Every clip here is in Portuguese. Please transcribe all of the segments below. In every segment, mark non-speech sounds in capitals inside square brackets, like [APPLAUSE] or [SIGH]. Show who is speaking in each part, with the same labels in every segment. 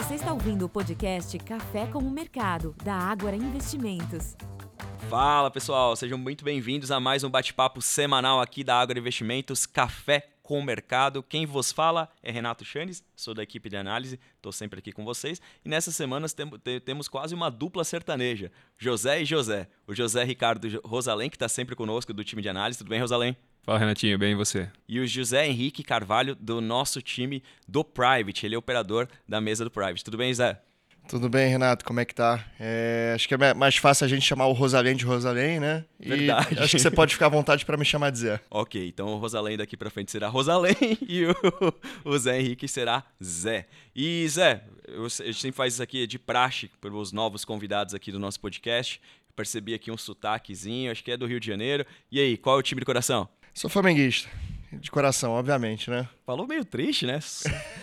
Speaker 1: Você está ouvindo o podcast Café com o Mercado, da Ágora Investimentos.
Speaker 2: Fala pessoal, sejam muito bem-vindos a mais um bate-papo semanal aqui da Ágora Investimentos Café com o Mercado. Quem vos fala é Renato Chanes, sou da equipe de análise, estou sempre aqui com vocês. E nessas semanas tem, temos quase uma dupla sertaneja, José e José. O José Ricardo Rosalém, que está sempre conosco do time de análise. Tudo bem, Rosalém?
Speaker 3: Fala, Renatinho, bem e você?
Speaker 2: E o José Henrique Carvalho, do nosso time do Private. Ele é operador da mesa do Private. Tudo bem, Zé?
Speaker 4: Tudo bem, Renato? Como é que tá? É, acho que é mais fácil a gente chamar o Rosalém de Rosalém, né?
Speaker 2: E Verdade.
Speaker 4: Acho que você pode ficar à vontade para me chamar de Zé. [LAUGHS]
Speaker 2: Ok, então o Rosalém daqui para frente será Rosalém [LAUGHS] e o, o, Zé Henrique será Zé. E Zé, eu, a gente sempre faz isso aqui de praxe para os novos convidados aqui do nosso podcast. percebi aqui um sotaquezinho, acho que é do Rio de Janeiro. E aí, qual é o time de coração?
Speaker 4: Sou flamenguista. De coração, obviamente, né?
Speaker 2: Falou meio triste, né?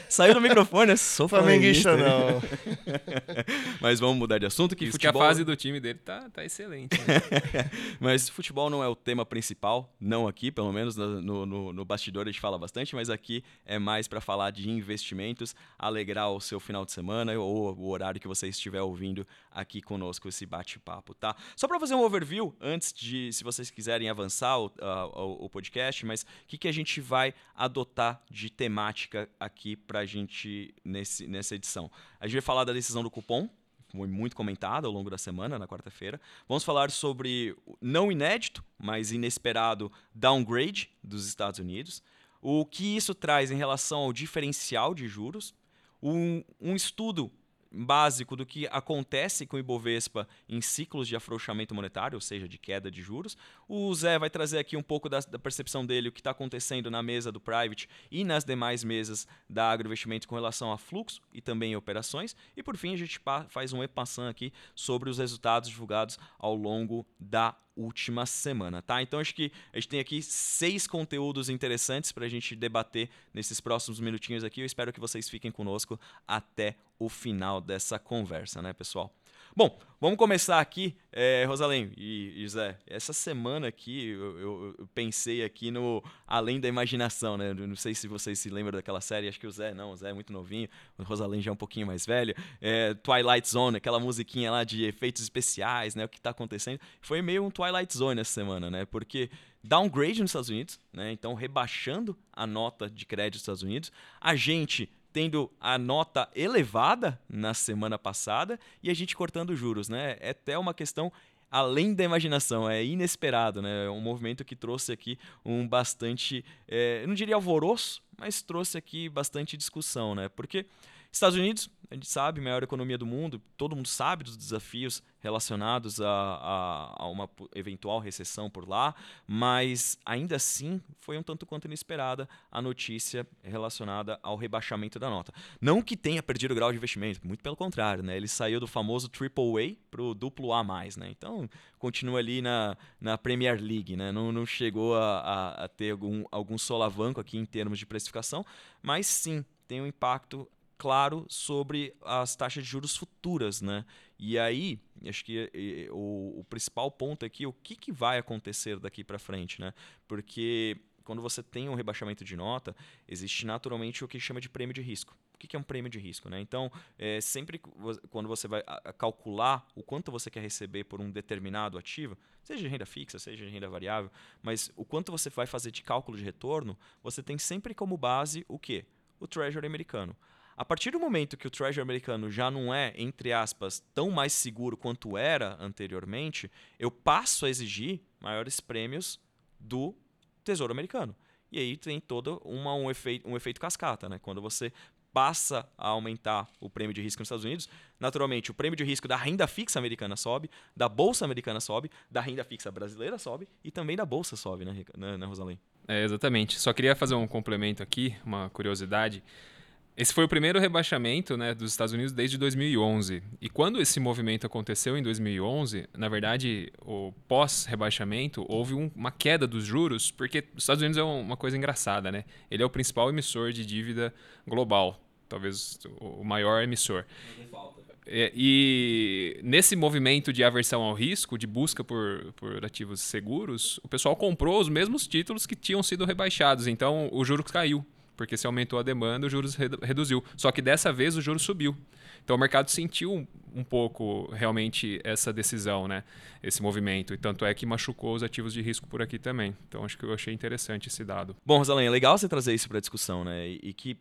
Speaker 2: Saiu do microfone, né? Sou
Speaker 4: flamenguista. não. [LAUGHS]
Speaker 2: Mas vamos mudar de assunto. Que futebol...
Speaker 3: que a fase do time dele tá, tá excelente. Né? [LAUGHS]
Speaker 2: mas futebol não é o tema principal, não aqui, pelo menos no, no, no bastidor a gente fala bastante, mas aqui é mais para falar de investimentos, alegrar o seu final de semana ou o horário que você estiver ouvindo aqui conosco esse bate-papo, tá? Só para fazer um overview, antes de, se vocês quiserem avançar o, uh, o podcast, mas o que, que a gente vai adotar de temática aqui para a gente nesse, nessa edição. A gente vai falar da decisão do cupom, foi muito comentada ao longo da semana, na quarta-feira. Vamos falar sobre não inédito, mas inesperado downgrade dos Estados Unidos. O que isso traz em relação ao diferencial de juros. Um, um estudo básico do que acontece com o Ibovespa em ciclos de afrouxamento monetário, ou seja, de queda de juros. O Zé vai trazer aqui um pouco da, da percepção dele, o que está acontecendo na mesa do Private e nas demais mesas da agroinvestimento com relação a fluxo e também operações. E por fim, a gente faz um e-passant aqui sobre os resultados divulgados ao longo da última semana, tá? Então acho que a gente tem aqui seis conteúdos interessantes para a gente debater nesses próximos minutinhos aqui. Eu espero que vocês fiquem conosco até o final dessa conversa, né, pessoal? Bom, vamos começar aqui, é, Rosalém e, e Zé. Essa semana aqui eu, eu, eu, pensei aqui no Além da Imaginação, né? Não sei se vocês se lembram daquela série, acho que o Zé não, o Zé é muito novinho, o Rosalém já é um pouquinho mais velho. É, Twilight Zone, aquela musiquinha lá de efeitos especiais, né? O que está acontecendo. Foi meio um Twilight Zone essa semana, né? Porque downgrade nos Estados Unidos, né? Então rebaixando a nota de crédito dos Estados Unidos. A gente tendo a nota elevada na semana passada e a gente cortando juros, né? É até uma questão além da imaginação, é inesperado, né? É um movimento que trouxe aqui um bastante, é, eu não diria alvoroço, mas trouxe aqui bastante discussão, né? Porque Estados Unidos, a gente sabe, maior economia do mundo, todo mundo sabe dos desafios relacionados a, a, a, uma eventual recessão por lá, mas ainda assim foi um tanto quanto inesperada a notícia relacionada ao rebaixamento da nota. Não que tenha perdido o grau de investimento, muito pelo contrário, né? ele saiu do famoso Triple A para o duplo A, né? então continua ali na, na Premier League, né? não, não chegou a, a, a ter algum, algum solavanco aqui em termos de mas sim tem um impacto claro sobre as taxas de juros futuras, né? E aí, acho que o, o principal ponto aqui, o que, que vai acontecer daqui para frente, né? Porque quando você tem um rebaixamento de nota, existe naturalmente o que chama de prêmio de risco. O que é um prêmio de risco? Né? Então, é, sempre quando você vai calcular o quanto você quer receber por um determinado ativo, seja de renda fixa, seja de renda variável, mas o quanto você vai fazer de cálculo de retorno, você tem sempre como base o quê? O Treasury americano. A partir do momento que o Treasury americano já não é, entre aspas, tão mais seguro quanto era anteriormente, eu passo a exigir maiores prêmios do Tesouro americano. E aí tem todo uma, um, efeito, um efeito cascata, né? Quando você passa a aumentar o prêmio de risco nos Estados Unidos, naturalmente o prêmio de risco da renda fixa americana sobe, da bolsa americana sobe, da renda fixa brasileira sobe e também da bolsa sobe, né, né, né Rosalém?
Speaker 3: É, exatamente. Só queria fazer um complemento aqui, uma curiosidade. Esse foi o primeiro rebaixamento né, dos Estados Unidos desde 2011. E quando esse movimento aconteceu em 2011, na verdade, o pós-rebaixamento, houve um, uma queda dos juros, porque os Estados Unidos é uma coisa engraçada, né? Ele é o principal emissor de dívida global, talvez o maior emissor. É, e nesse movimento de aversão ao risco, de busca por, por ativos seguros, o pessoal comprou os mesmos títulos que tinham sido rebaixados, então o juro caiu porque se aumentou a demanda, o juros reduziu. Só que dessa vez o juros subiu. Então o mercado sentiu um pouco realmente essa decisão, né? Esse movimento. E tanto é que machucou os ativos de risco por aqui também. Então acho que eu achei interessante esse dado.
Speaker 2: Bom, Rosalinha, legal você trazer isso para a discussão, né? E que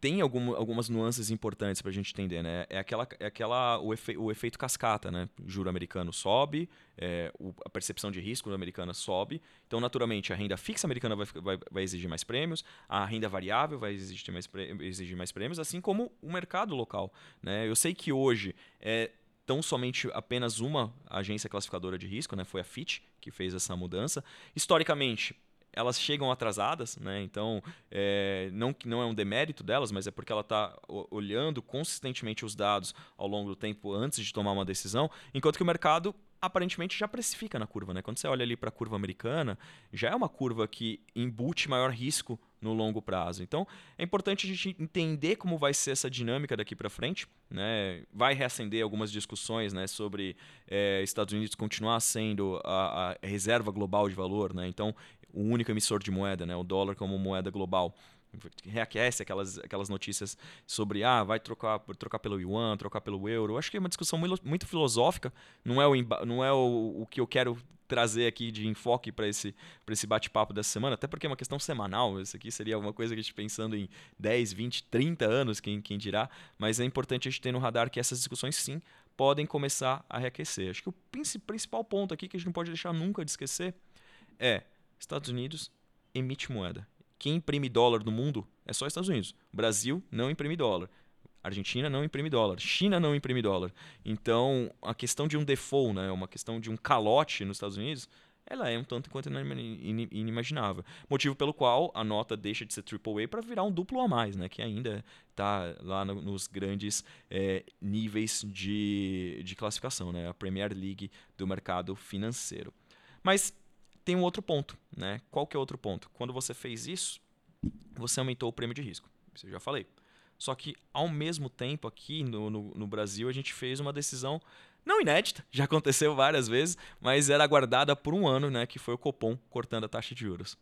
Speaker 2: tem algum, algumas nuances importantes para a gente entender, né? É aquela, é aquela o, efe, o efeito cascata, né? O juro americano sobe, é, o, a percepção de risco americana sobe, então naturalmente a renda fixa americana vai, vai, vai exigir mais prêmios, a renda variável vai exigir mais, exigir mais prêmios, assim como o mercado local, né? Eu sei que hoje é tão somente apenas uma agência classificadora de risco, né? Foi a Fitch que fez essa mudança. Historicamente elas chegam atrasadas, né? Então, é, não que não é um demérito delas, mas é porque ela está olhando consistentemente os dados ao longo do tempo antes de tomar uma decisão, enquanto que o mercado aparentemente já precifica na curva, né? Quando você olha ali para a curva americana, já é uma curva que embute maior risco no longo prazo. Então, é importante a gente entender como vai ser essa dinâmica daqui para frente. Né? Vai reacender algumas discussões né, sobre é, Estados Unidos continuar sendo a, a, reserva global de valor. Né? Então, o único emissor de moeda, né? o dólar como moeda global reaquece aquelas, aquelas notícias sobre ah, vai trocar, trocar pelo yuan, trocar pelo euro. Eu acho que é uma discussão muito, muito filosófica, não é, o, não é o, o que eu quero trazer aqui de enfoque para esse, esse bate-papo dessa semana, até porque é uma questão semanal, isso aqui seria alguma coisa que a gente pensando em 10, 20, 30 anos, quem, quem dirá, mas é importante a gente ter no radar que essas discussões sim podem começar a reaquecer. Acho que o principal ponto aqui que a gente não pode deixar nunca de esquecer é Estados Unidos emite moeda. Quem imprime dólar no mundo é só Estados Unidos. Brasil não imprime dólar. Argentina não imprime dólar, China não imprime dólar. Então, a questão de um default, né, uma questão de um calote nos Estados Unidos, ela é um tanto quanto inimaginável. Motivo pelo qual a nota deixa de ser AAA para virar um duplo a mais, né, que ainda está lá no, nos grandes é, níveis de, de classificação, né, a Premier League do mercado financeiro. Mas tem um outro ponto, né? Qual que é outro ponto? Quando você fez isso, você aumentou o prêmio de risco. Isso eu já falei. Só que, ao mesmo tempo, aqui no, no, no Brasil, a gente fez uma decisão não inédita, [LAUGHS] já aconteceu várias vezes, mas era aguardada por um ano, né? Que foi o Copom cortando a taxa de juros.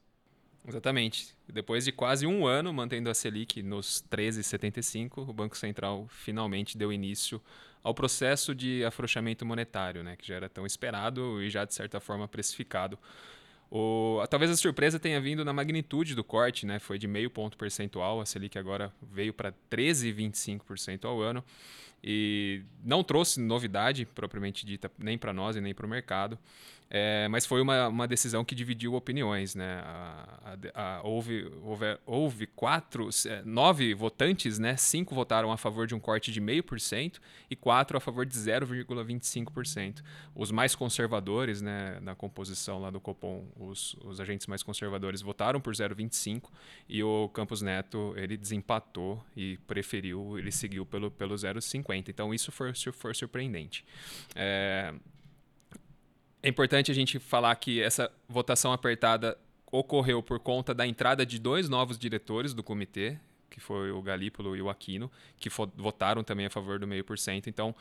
Speaker 3: Exatamente. Depois de quase um ano mantendo a Selic nos 13,75, o Banco Central finalmente deu início ao processo de afrouxamento monetário, né, que já era tão esperado e já de certa forma precificado. O, talvez a surpresa tenha vindo na magnitude do corte, né? Foi de meio ponto percentual, a Selic agora veio para 13,25% ao ano e não trouxe novidade propriamente dita nem para nós e nem para o mercado. É, mas foi uma, uma decisão que dividiu opiniões. Né? A, a, a, houve, houve, houve quatro, é, nove votantes, né? cinco votaram a favor de um corte de 0,5% e quatro a favor de 0,25%. Os mais conservadores né, na composição lá do Copom, os, os agentes mais conservadores votaram por 0,25% e o Campos Neto ele desempatou e preferiu, ele seguiu pelo, pelo 0,50%. Então isso foi, foi surpreendente. É, é importante a gente falar que essa votação apertada ocorreu por conta da entrada de dois novos diretores do comitê, que foi o Galípolo e o Aquino, que votaram também a favor do meio por cento. Então,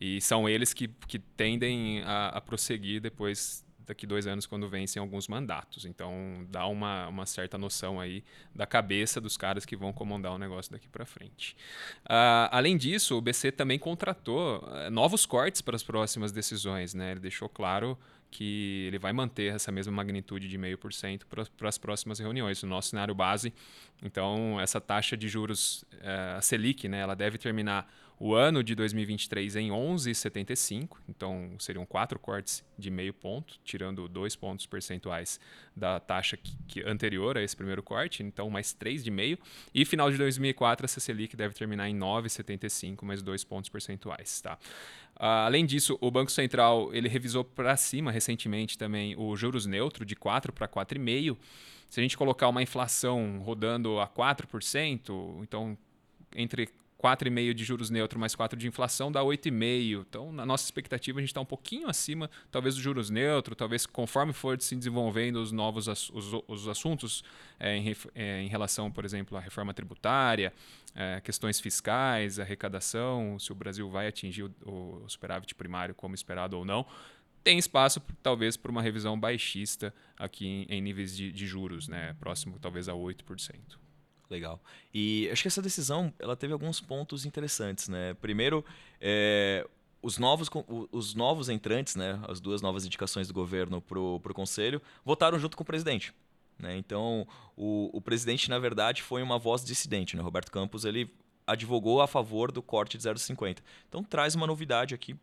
Speaker 3: e são eles que, que tendem a, a prosseguir depois daqui dois anos quando vencem alguns mandatos. Então dá uma, uma certa noção aí da cabeça dos caras que vão comandar o negócio daqui para frente. Uh, além disso, o BC também contratou uh, novos cortes para as próximas decisões. Né? Ele deixou claro que ele vai manter essa mesma magnitude de 0,5% para as próximas reuniões. O nosso cenário base, então, essa taxa de juros, uh, a Selic, né, ela deve terminar o ano de 2023 em 11,75, então seriam quatro cortes de meio ponto, tirando dois pontos percentuais da taxa que, que anterior a esse primeiro corte, então mais três de meio. E final de 2004 a Selic deve terminar em 9,75, mais dois pontos percentuais. Tá? Uh, além disso, o Banco Central ele revisou para cima recentemente também o juros neutro de 4 para 4,5. Se a gente colocar uma inflação rodando a 4%, então entre 4,5 de juros neutro mais 4 de inflação dá 8,5. Então, na nossa expectativa, a gente está um pouquinho acima, talvez, do juros neutro, talvez conforme for se desenvolvendo os novos os, os assuntos é, em, é, em, relação, por exemplo, à reforma tributária, é, questões fiscais, arrecadação, se o Brasil vai atingir o, o superávit primário como esperado ou não tem espaço talvez para uma revisão baixista aqui em, em níveis de, de, juros, né? próximo talvez a 8%.
Speaker 2: Legal. E acho que essa decisão ela teve alguns pontos interessantes, né? Primeiro, é, os novos, os novos entrantes, né, as duas novas indicações do governo para o conselho, votaram junto com o presidente. Né? Então, o, o presidente, na verdade, foi uma voz dissidente. Né? Roberto Campos ele advogou a favor do corte de 0,50. Então, traz uma novidade aqui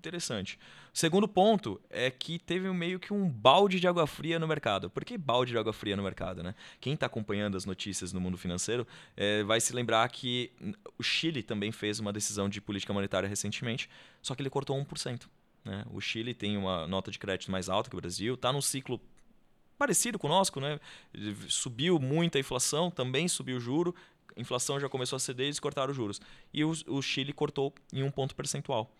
Speaker 2: interessante. Segundo ponto é que teve meio que um balde de água fria no mercado. Por que balde de água fria no mercado? Né? Quem está acompanhando as notícias no mundo financeiro é, vai se lembrar que o Chile também fez uma decisão de política monetária recentemente, só que ele cortou 1%. Né? O Chile tem uma nota de crédito mais alta que o Brasil, está num ciclo parecido conosco, né? Subiu muito a inflação, também subiu o juro, a inflação já começou a ceder e eles cortaram os juros. E o, o Chile cortou em um ponto percentual.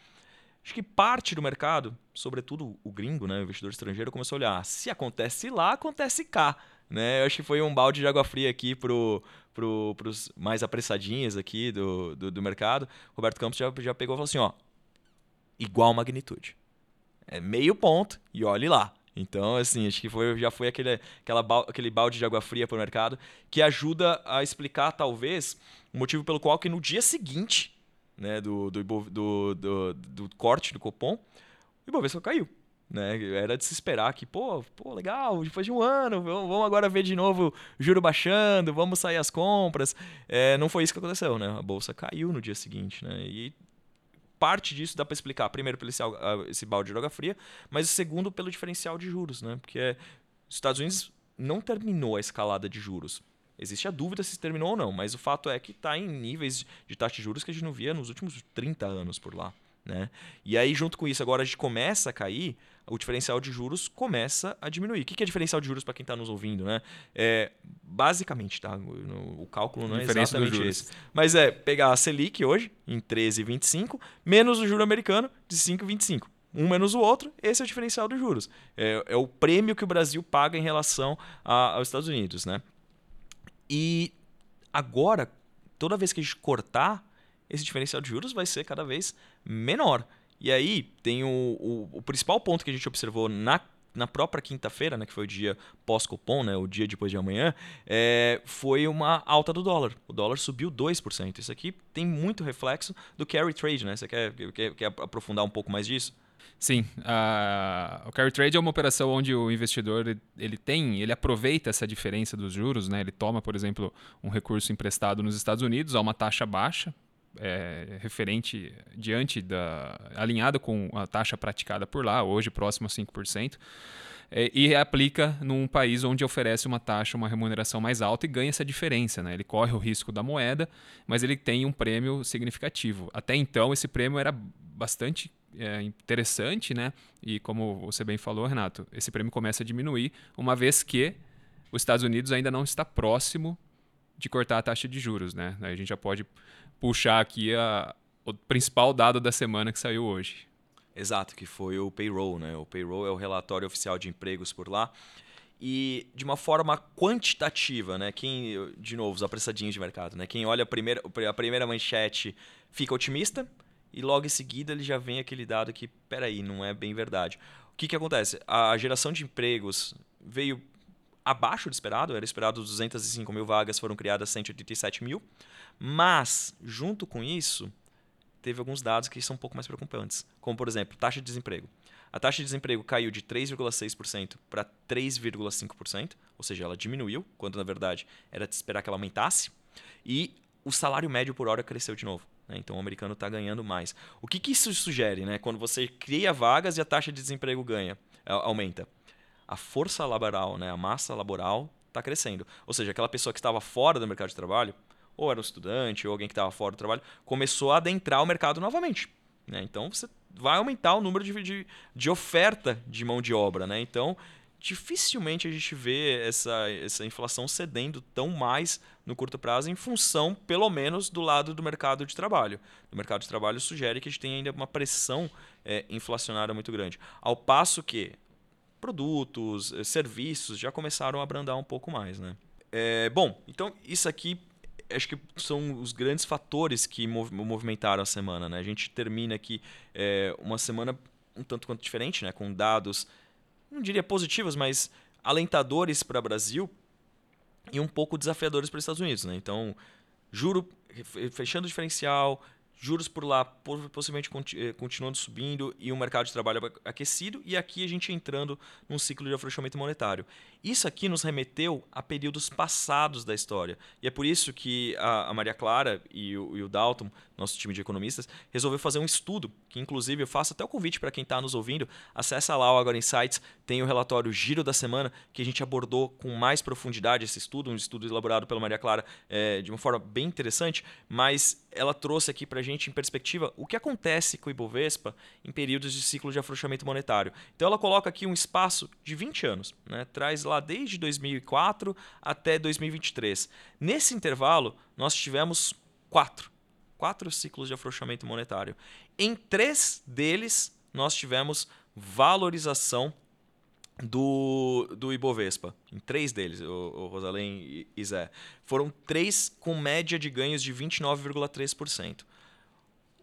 Speaker 2: Acho que parte do mercado, sobretudo o gringo, né, o investidor estrangeiro, começou a olhar: ah, se acontece lá, acontece cá. Né? Eu acho que foi um balde de água fria aqui pro, pro, mais apressadinhos aqui do, do, do, mercado. Roberto Campos já, já pegou e falou assim: ó, igual magnitude. É meio ponto e olhe lá. Então, assim, acho que foi, já foi aquele, aquela, aquele balde de água fria para o mercado que ajuda a explicar, talvez, o motivo pelo qual que no dia seguinte né, do, do, do, do, do corte do Copom, o Ibovespa caiu. Né? Era de se esperar que, pô, pô, legal, depois de um ano, vamos agora ver de novo juro baixando, vamos sair as compras. É, não foi isso que aconteceu, né? A bolsa caiu no dia seguinte, né? E parte disso dá para explicar, primeiro pelo esse, esse balde de droga fria, mas o segundo pelo diferencial de juros, né? Porque os Estados Unidos não terminou a escalada de juros. Existe a dúvida se terminou ou não, mas o fato é que está em níveis de taxa de juros que a gente não via nos últimos 30 anos por lá. Né? E aí, junto com isso, agora a gente começa a cair, o diferencial de juros começa a diminuir. O que é diferencial de juros para quem está nos ouvindo? Né? É, basicamente, tá? o, o cálculo não é exatamente esse. Mas é pegar a Selic hoje, em 13,25, menos o juro americano de 5,25 um menos o outro, esse é o diferencial dos juros. É, é, o prêmio que o Brasil paga em relação a, aos Estados Unidos. Né? E agora, toda vez que a gente cortar, esse diferencial de juros vai ser cada vez menor. E aí tem o, o, o principal ponto que a gente observou na, na própria quinta-feira, né, que foi o dia pós-cupom, né, o dia depois de amanhã, é, foi uma alta do dólar. O dólar subiu 2%. Isso aqui tem muito reflexo do carry trade. Né? Você quer, quer, quer aprofundar um pouco mais disso?
Speaker 3: Sim, uh, o carry trade é uma operação onde o investidor ele tem, ele aproveita essa diferença dos juros, né? Ele toma, por exemplo, um recurso emprestado nos Estados Unidos a uma taxa baixa, é, referente diante da alinhada com a taxa praticada por lá, hoje próximo a 5%. É, e aplica num país onde oferece uma taxa, uma remuneração mais alta e ganha essa diferença. Né? Ele corre o risco da moeda, mas ele tem um prêmio significativo. Até então, esse prêmio era bastante é, interessante, né? E como você bem falou, Renato, esse prêmio começa a diminuir, uma vez que os Estados Unidos ainda não está próximo de cortar a taxa de juros, né? Aí a gente já pode puxar aqui a, o principal dado da semana que saiu hoje.
Speaker 2: Exato, que foi o payroll, né? O payroll é o relatório oficial de empregos por lá. E de uma forma quantitativa, né? Quem, de novo, os apressadinhos de mercado, né? Quem olha a primeira, a primeira manchete fica otimista, e logo em seguida ele já vem aquele dado que, peraí, não é bem verdade. O que, que acontece? A geração de empregos veio abaixo do esperado, era esperado 205 mil vagas, foram criadas 187 mil, mas, junto com isso, teve alguns dados que são um pouco mais preocupantes, como, por exemplo, taxa de desemprego. A taxa de desemprego caiu de 3,6% para 3,5%, ou seja, ela diminuiu, quando na verdade era de esperar que ela aumentasse, e o salário médio por hora cresceu de novo. Né? Então o americano está ganhando mais. O que, que isso sugere? Né? Quando você cria vagas e a taxa de desemprego ganha, aumenta. A força laboral, né? a massa laboral está crescendo. Ou seja, aquela pessoa que estava fora do mercado de trabalho, ou era um estudante, ou alguém que estava fora do trabalho, começou a adentrar o mercado novamente. Né? Então você vai aumentar o número de, de, de oferta de mão de obra. Né? Então dificilmente a gente vê essa, essa inflação cedendo tão mais no curto prazo em função, pelo menos, do lado do mercado de trabalho. O mercado de trabalho sugere que a gente tem ainda uma pressão é, inflacionária muito grande. Ao passo que produtos, eh, serviços já começaram a abrandar um pouco mais. Né? É, bom, então isso aqui acho que são os grandes fatores que movimentaram a semana. Né? A gente termina aqui é, uma semana um tanto quanto diferente, né? com dados não diria positivas, mas alentadores para o Brasil. e um pouco desafiadores para os Estados Unidos. Né? Então, juro fechando o diferencial, juros por lá possivelmente eh, continuando subindo e um mercado de trabalho aquecido, e aqui a gente entrando num ciclo de afrouxamento monetário. Isso aqui nos remeteu a períodos passados da história. E é por isso que a, Maria Clara e o, e o Dalton, nosso time de economistas, resolveu fazer um estudo, que inclusive eu faço até o convite para quem está nos ouvindo, acessa lá o Agora Insights, tem o relatório Giro da Semana, que a gente abordou com mais profundidade esse estudo, um estudo elaborado pela Maria Clara é, de uma forma bem interessante, mas ela trouxe aqui para a gente em perspectiva o que acontece com o Ibovespa em períodos de ciclo de afrouxamento monetário. Então ela coloca aqui um espaço de 20 anos, né? traz lá desde 2004 até 2023. Nesse intervalo, nós tivemos quatro, quatro ciclos de afrouxamento monetário. Em três deles, nós tivemos valorização do, do Ibovespa. Em três deles, o, o Rosalém e Zé. Foram três com média de ganhos de 29,3%.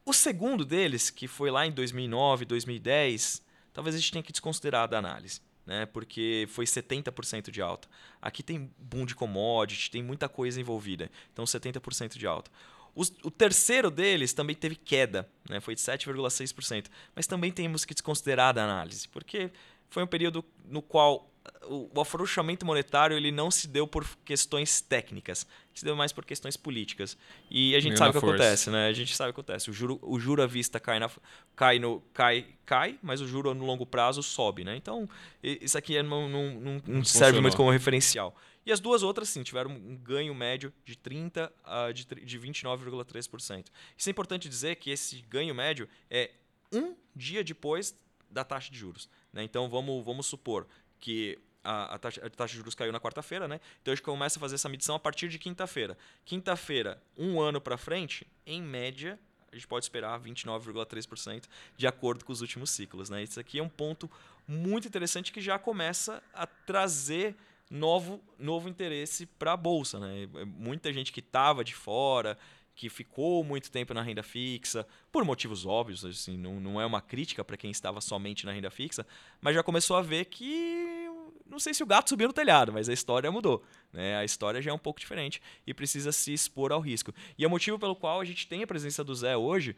Speaker 2: O segundo deles, que foi lá em 2009, 2010, talvez a gente tenha que desconsiderar da análise né? Porque foi 70% de alta. Aqui tem boom de commodity, tem muita coisa envolvida. Então 70% de alta. o terceiro deles também teve queda, né? foi de 7,6%. Mas também temos que desconsiderar da análise, porque foi um período no qual o, afrouxamento monetário ele não se deu por questões técnicas, se deu mais por questões políticas. E a gente Meio sabe o que força. acontece, né? A gente sabe o que acontece. O juro, o juro à vista cai, na, cai, no, cai, cai, mas o juro no longo prazo sobe, né? Então, isso aqui é, não, não, não, não serve muito como referencial. E as duas outras, sim, tiveram um ganho médio de 30% a de, de 29,3%. Isso é importante dizer que esse ganho médio é um dia depois da taxa de juros. Né? Então, vamos, vamos supor que a, a, taxa, a, taxa, de juros caiu na quarta-feira, né? Então a gente começa a fazer essa medição a partir de quinta-feira. Quinta-feira, um ano para frente, em média, a gente pode esperar 29,3% de acordo com os últimos ciclos, né? Isso aqui é um ponto muito interessante que já começa a trazer novo, novo interesse para a bolsa, né? Muita gente que estava de fora, que ficou muito tempo na renda fixa, por motivos óbvios, assim, não, não é uma crítica para quem estava somente na renda fixa, mas já começou a ver que não sei se o gato subiu no telhado, mas a história mudou. Né? A história já é um pouco diferente e precisa se expor ao risco. E é o motivo pelo qual a gente tem a presença do Zé hoje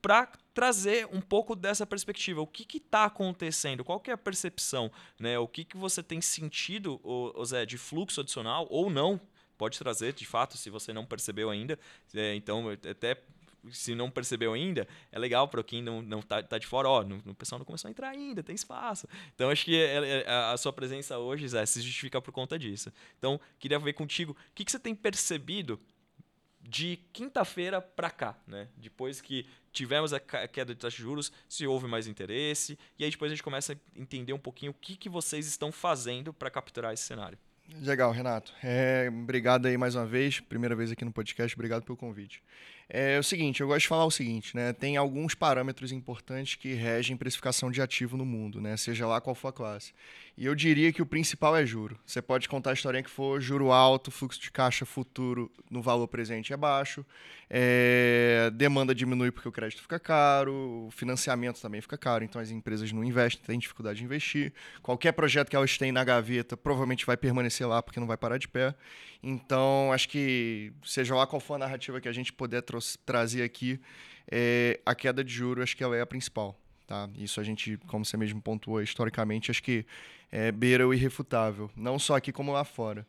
Speaker 2: para trazer um pouco dessa perspectiva. O que está acontecendo? Qual que é a percepção? Né? O que, que você tem sentido, o, Zé, de fluxo adicional ou não? Pode trazer, de fato, se você não percebeu ainda. É, então, até se não percebeu ainda, é legal para quem não, não tá, tá de fora, ó, o pessoal não começou a entrar ainda, tem espaço. Então, acho que é, é, a sua presença hoje, Zé, se justifica por conta disso. Então, queria ver contigo, o que, que você tem percebido de quinta-feira para cá, né? Depois que tivemos a queda de taxa de juros, se houve mais interesse, e aí depois a gente começa a entender um pouquinho o que, que vocês estão fazendo para capturar esse cenário.
Speaker 4: Legal, Renato. É, obrigado aí mais uma vez, primeira vez aqui no podcast, obrigado pelo convite. É o seguinte, eu gosto de falar o seguinte, né? Tem alguns parâmetros importantes que regem precificação de ativo no mundo, né? Seja lá qual for a classe. E eu diria que o principal é juro. Você pode contar a historinha que for juro alto, fluxo de caixa futuro no valor presente é baixo, é... demanda diminui porque o crédito fica caro, o financiamento também fica caro, então as empresas não investem, têm dificuldade de investir. Qualquer projeto que elas têm na gaveta provavelmente vai permanecer lá porque não vai parar de pé. Então, acho que, seja lá qual for a narrativa que a gente puder trazer aqui, é, a queda de juros, acho que ela é a principal. Tá? Isso a gente, como você mesmo pontuou historicamente, acho que é, beira o irrefutável, não só aqui como lá fora.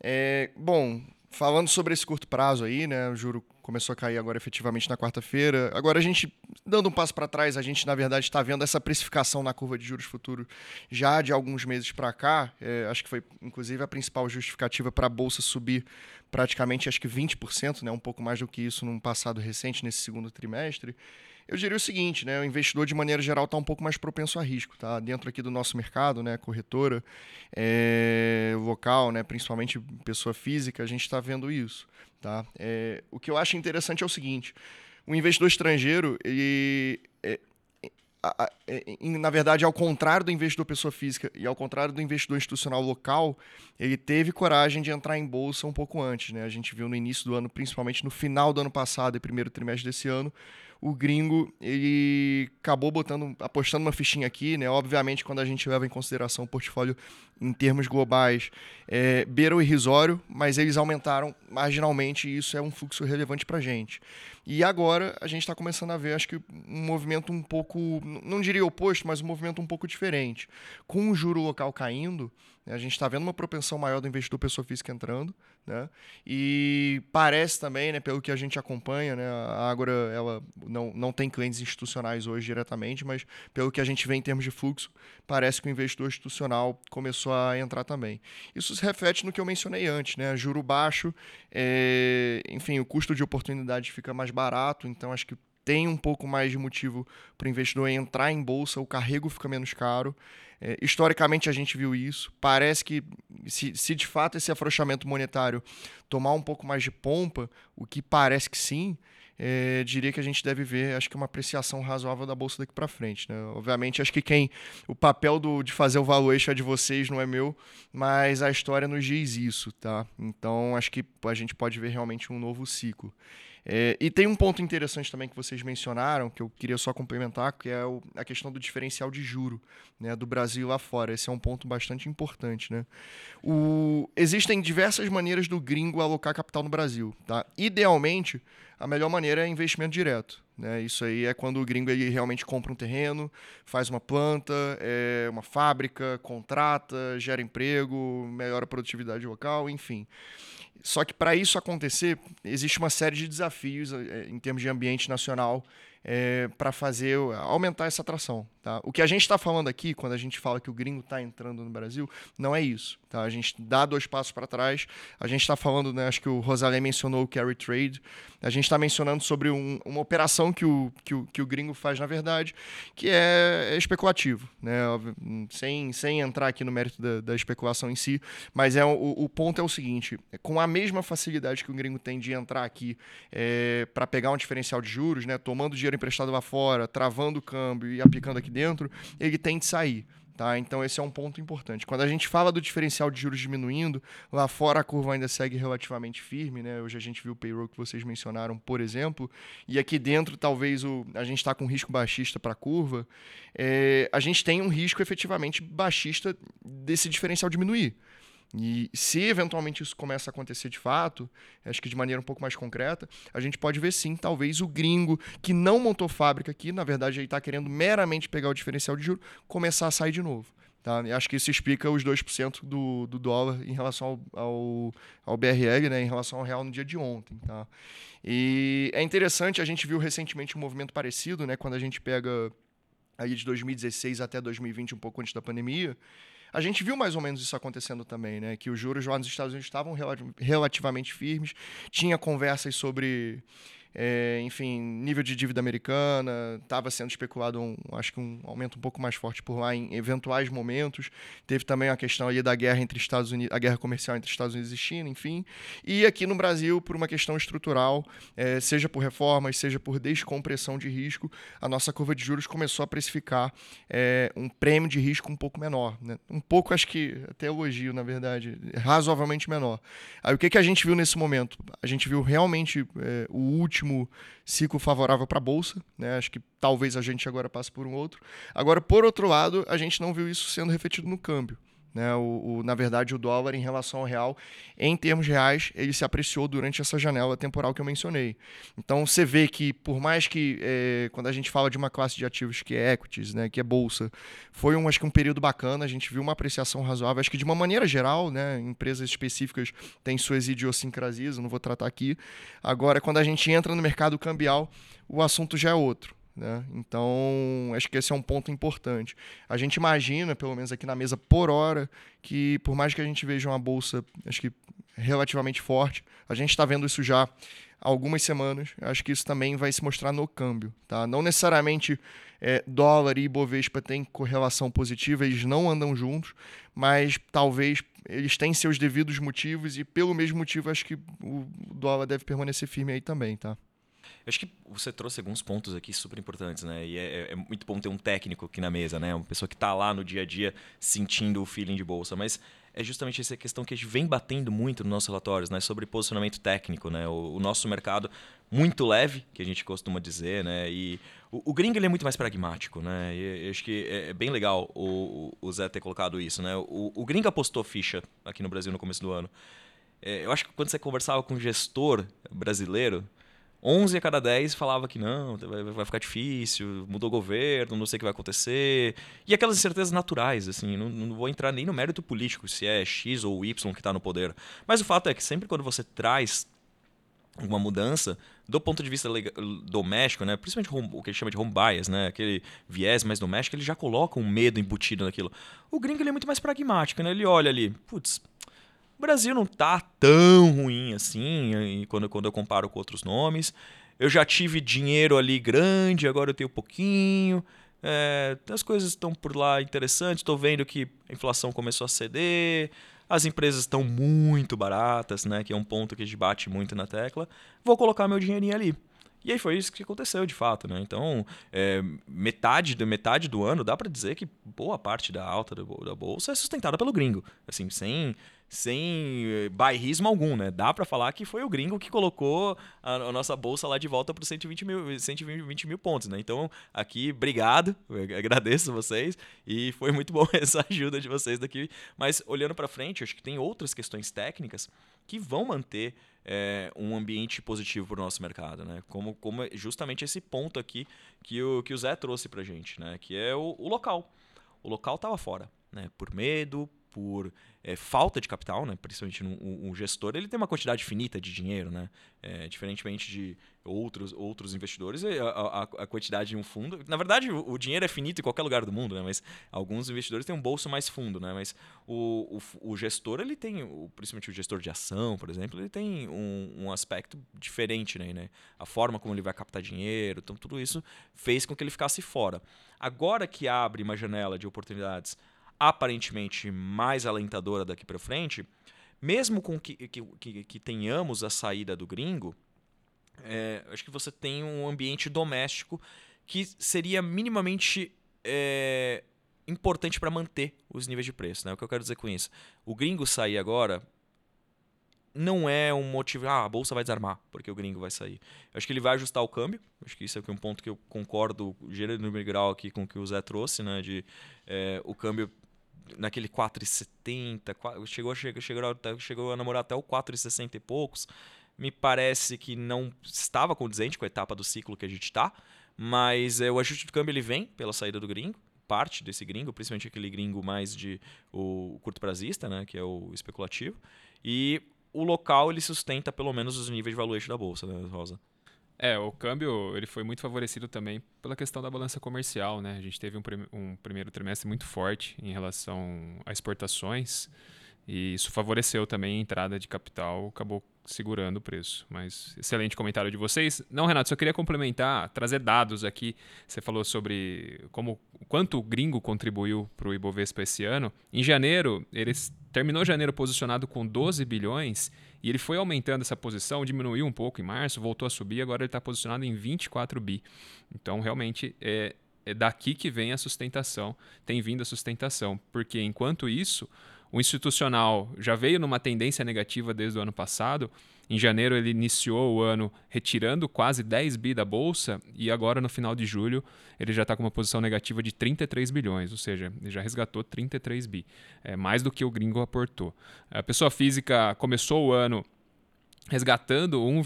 Speaker 4: É, bom, falando sobre esse curto prazo aí, né, juro começou a cair agora efetivamente na quarta-feira. Agora a gente, dando um passo para trás, a gente na verdade está vendo essa precificação na curva de juros futuros já de alguns meses para cá. É, acho que foi inclusive a principal justificativa para a bolsa subir praticamente acho que 20%, né, um pouco mais do que isso num passado recente nesse segundo trimestre. Eu diria o seguinte, né, o investidor de maneira geral está um pouco mais propenso a risco, tá? Dentro aqui do nosso mercado, né, corretora, é, local, né, principalmente pessoa física, a gente está vendo isso, tá? É, o que eu acho interessante é o seguinte, o investidor estrangeiro, ele, é, na verdade, ao contrário do investidor pessoa física e ao contrário do investidor institucional local, ele teve coragem de entrar em bolsa um pouco antes. Né? A gente viu no início do ano, principalmente no final do ano passado e primeiro trimestre desse ano, o gringo ele acabou botando, apostando uma fichinha aqui, né? Obviamente, quando a gente leva em consideração o portfólio em termos globais, é, beira o irrisório, mas eles aumentaram marginalmente e isso é um fluxo relevante para a gente. E agora a gente está começando a ver, acho que, um movimento um pouco, não diria oposto, mas um movimento um pouco diferente. Com o juro local caindo, né, a gente está vendo uma propensão maior do investidor pessoa física entrando, né? E parece também, né, pelo que a gente acompanha, né, a Ágora ela não, não tem clientes institucionais hoje diretamente, mas pelo que a gente vê em termos de fluxo, parece que o investidor institucional começou a entrar também. Isso se reflete no que eu mencionei antes, né? Juro baixo, é, enfim, o custo de oportunidade fica mais barato, então acho que tem um pouco mais de motivo para o investidor entrar em bolsa, o carrego fica menos caro. É, historicamente a gente viu isso. Parece que se, se, de fato esse afrouxamento monetário tomar um pouco mais de pompa, o que parece que sim, é, diria que a gente deve ver, acho que uma apreciação razoável da bolsa daqui para frente. Né? Obviamente, acho que quem o papel do, de fazer o valuation é de vocês, não é meu, mas a história nos diz isso, tá? Então, acho que a gente pode ver realmente um novo ciclo. É, e tem um ponto interessante também que vocês mencionaram, que eu queria só complementar, que é o, a questão do diferencial de juro né, do Brasil lá fora. Esse é um ponto bastante importante. Né? O, existem diversas maneiras do gringo alocar capital no Brasil. Tá? Idealmente, a melhor maneira é investimento direto. Né? Isso aí é quando o gringo ele realmente compra um terreno, faz uma planta, é, uma fábrica, contrata, gera emprego, melhora a produtividade local, enfim. Só que para isso acontecer, existe uma série de desafios eh, em termos de ambiente nacional é, para fazer aumentar essa atração. Tá? O que a gente está falando aqui, quando a gente fala que o gringo está entrando no Brasil, não é isso. Tá? A gente dá dois passos para trás. A gente está falando, né, acho que o Rosalé mencionou o carry trade. A gente está mencionando sobre um, uma operação que o, que, o, que o gringo faz, na verdade, que é, é especulativo. Né? Sem, sem entrar aqui no mérito da, da especulação em si, mas é o, o ponto é o seguinte: com a mesma facilidade que o gringo tem de entrar aqui é, para pegar um diferencial de juros, né, tomando dinheiro emprestado lá fora, travando o câmbio e aplicando aqui dentro, ele tem de sair. Tá? Então, esse é um ponto importante. Quando a gente fala do diferencial de juros diminuindo, lá fora a curva ainda segue relativamente firme. Né? Hoje a gente viu o payroll que vocês mencionaram, por exemplo, e aqui dentro talvez o, a gente está com risco baixista para a curva. É, a gente tem um risco efetivamente baixista desse diferencial diminuir. E se eventualmente isso começa a acontecer de fato, acho que de maneira um pouco mais concreta, a gente pode ver sim, talvez o gringo que não montou fábrica aqui, na verdade ele está querendo meramente pegar o diferencial de juros, começar a sair de novo. Tá? E acho que isso explica os 2% do, do dólar em relação ao, ao, ao BRL, né, em relação ao real no dia de ontem. Tá? E é interessante, a gente viu recentemente um movimento parecido, né, quando a gente pega aí de 2016 até 2020, um pouco antes da pandemia, a gente viu mais ou menos isso acontecendo também, né? Que os juros lá nos Estados Unidos estavam relativamente firmes, tinha conversas sobre é, enfim, nível de dívida americana, estava sendo especulado, um, acho que um aumento um pouco mais forte por lá em eventuais momentos. Teve também a questão ali da guerra entre Estados Unidos, a guerra comercial entre Estados Unidos e China, enfim. E aqui no Brasil, por uma questão estrutural, é, seja por reformas, seja por descompressão de risco, a nossa curva de juros começou a precificar é, um prêmio de risco um pouco menor. Né? Um pouco, acho que até elogio, na verdade, razoavelmente menor. Aí o que, que a gente viu nesse momento? A gente viu realmente é, o último último ciclo favorável para a bolsa, né? Acho que talvez a gente agora passe por um outro. Agora, por outro lado, a gente não viu isso sendo refletido no câmbio. Né? O, o, na verdade, o dólar em relação ao real, em termos reais, ele se apreciou durante essa janela temporal que eu mencionei. Então, você vê que, por mais que, é, quando a gente fala de uma classe de ativos que é equities, né, que é bolsa, foi um, acho que um período bacana, a gente viu uma apreciação razoável. Acho que, de uma maneira geral, né, empresas específicas têm suas idiosincrasias, eu não vou tratar aqui. Agora, quando a gente entra no mercado cambial, o assunto já é outro. Né? Então, acho que esse é um ponto importante. A gente imagina, pelo menos aqui na mesa por hora, que por mais que a gente veja uma bolsa, acho que relativamente forte, a gente está vendo isso já há algumas semanas. Acho que isso também vai se mostrar no câmbio. Tá? Não necessariamente é, dólar e Ibovespa têm correlação positiva, eles não andam juntos, mas talvez eles têm seus devidos motivos e pelo mesmo motivo acho que o dólar deve permanecer firme aí também, tá?
Speaker 2: Eu acho que você trouxe alguns pontos aqui super importantes, né? E é, é muito bom ter um técnico aqui na mesa, né? Uma pessoa que está lá no dia a dia sentindo o feeling de bolsa. Mas é justamente essa questão que a gente vem batendo muito nos nossos relatórios, né, sobre posicionamento técnico, né, o, o nosso mercado muito leve, que a gente costuma dizer, né, e o, o gringo ele é muito mais pragmático, né, e, acho que é, é, bem legal o, o Zé ter colocado isso, né, o, o gringo apostou ficha aqui no Brasil no começo do ano. É, eu acho que quando você conversava com um gestor brasileiro, 11 a cada 10 falava que não, vai ficar difícil, mudou o governo, não sei o que vai acontecer. E aquelas incertezas naturais, assim, não, não vou entrar nem no mérito político, se é X ou Y que está no poder. Mas o fato é que sempre quando você traz uma mudança, do ponto de vista doméstico, né, principalmente home, o que ele chama de home bias, né, aquele viés mais doméstico, ele já coloca um medo embutido naquilo. O gringo ele é muito mais pragmático, né? Ele olha ali, putz, o Brasil não tá tão ruim assim, quando, quando eu comparo com outros nomes. Eu já tive dinheiro ali grande, agora eu tenho pouquinho. É, as coisas estão por lá interessantes. Estou vendo que a inflação começou a ceder, as empresas estão muito baratas, né? Que é um ponto que a gente bate muito na tecla. Vou colocar meu dinheirinho ali. E aí foi isso que aconteceu de fato, né? Então, é, metade, do, metade do ano dá para dizer que boa parte da alta da bolsa é sustentada pelo gringo. Assim, sem, sem eh, bairrismo algum, né? Dá para falar que foi o gringo que colocou a, nossa bolsa lá de volta para 120 mil, 120 mil pontos, né? Então, aqui, obrigado, agradeço vocês e foi muito bom [LAUGHS] essa ajuda de vocês daqui. Mas olhando para frente, acho que tem outras questões técnicas que vão manter é, um ambiente positivo para o nosso mercado, né? Como, como é justamente esse ponto aqui que o, que o Zé trouxe para gente, né? Que é o, o local. O local estava fora, né? Por medo, por é, falta de capital, né? principalmente um, gestor, ele tem uma quantidade finita de dinheiro, né? É, diferentemente de outros, outros investidores, a, a, a, quantidade de um fundo. Na verdade, o, o, dinheiro é finito em qualquer lugar do mundo, né? mas alguns investidores têm um bolso mais fundo. Né? Mas o, o, o gestor, ele tem, principalmente o gestor de ação, por exemplo, ele tem um, um aspecto diferente, né? né? A forma como ele vai captar dinheiro, então tudo isso fez com que ele ficasse fora. Agora que abre uma janela de oportunidades aparentemente mais alentadora daqui para frente, mesmo com que, que, que, que, tenhamos a saída do gringo, é, acho que você tem um ambiente doméstico que seria minimamente é, importante para manter os níveis de preço. Né? O que eu quero dizer com isso? O gringo sair agora não é um motivo, ah, a bolsa vai desarmar porque o gringo vai sair. Eu acho que ele vai ajustar o câmbio, acho que isso é um ponto que eu concordo, no grau aqui com o que o Zé trouxe, né, de é, o câmbio naquele 4,70, chegou, chegou, chegou, chegou a namorar até o 4,60 e poucos. Me parece que não estava condizente com a etapa do ciclo que a gente está, mas é, o ajuste de câmbio ele vem pela saída do gringo, parte desse gringo, principalmente aquele gringo mais de o curto prazista, né, que é o especulativo, e o local ele sustenta pelo menos os níveis de valuation da bolsa, né, Rosa?
Speaker 3: É, o câmbio ele foi muito favorecido também pela questão da balança comercial, né? A gente teve um, prim um primeiro trimestre muito forte em relação a exportações e isso favoreceu também a entrada de capital, acabou segurando o preço. Mas excelente comentário de vocês. Não, Renato, só queria complementar, trazer dados aqui. Você falou sobre como quanto o gringo contribuiu para o Ibovespa esse ano. Em janeiro, eles terminou janeiro posicionado com 12 bilhões e ele foi aumentando essa posição, diminuiu um pouco em março, voltou a subir, agora ele está posicionado em 24 bi. Então, realmente, é, é daqui que vem a sustentação, tem vindo a sustentação, porque enquanto isso, o institucional já veio numa tendência negativa desde o ano passado. Em janeiro ele iniciou o ano retirando quase 10 bi da bolsa e agora no final de julho ele já está com uma posição negativa de 33 bilhões, ou seja, ele já resgatou 33 bi, é mais do que o gringo aportou. A pessoa física começou o ano resgatando 1,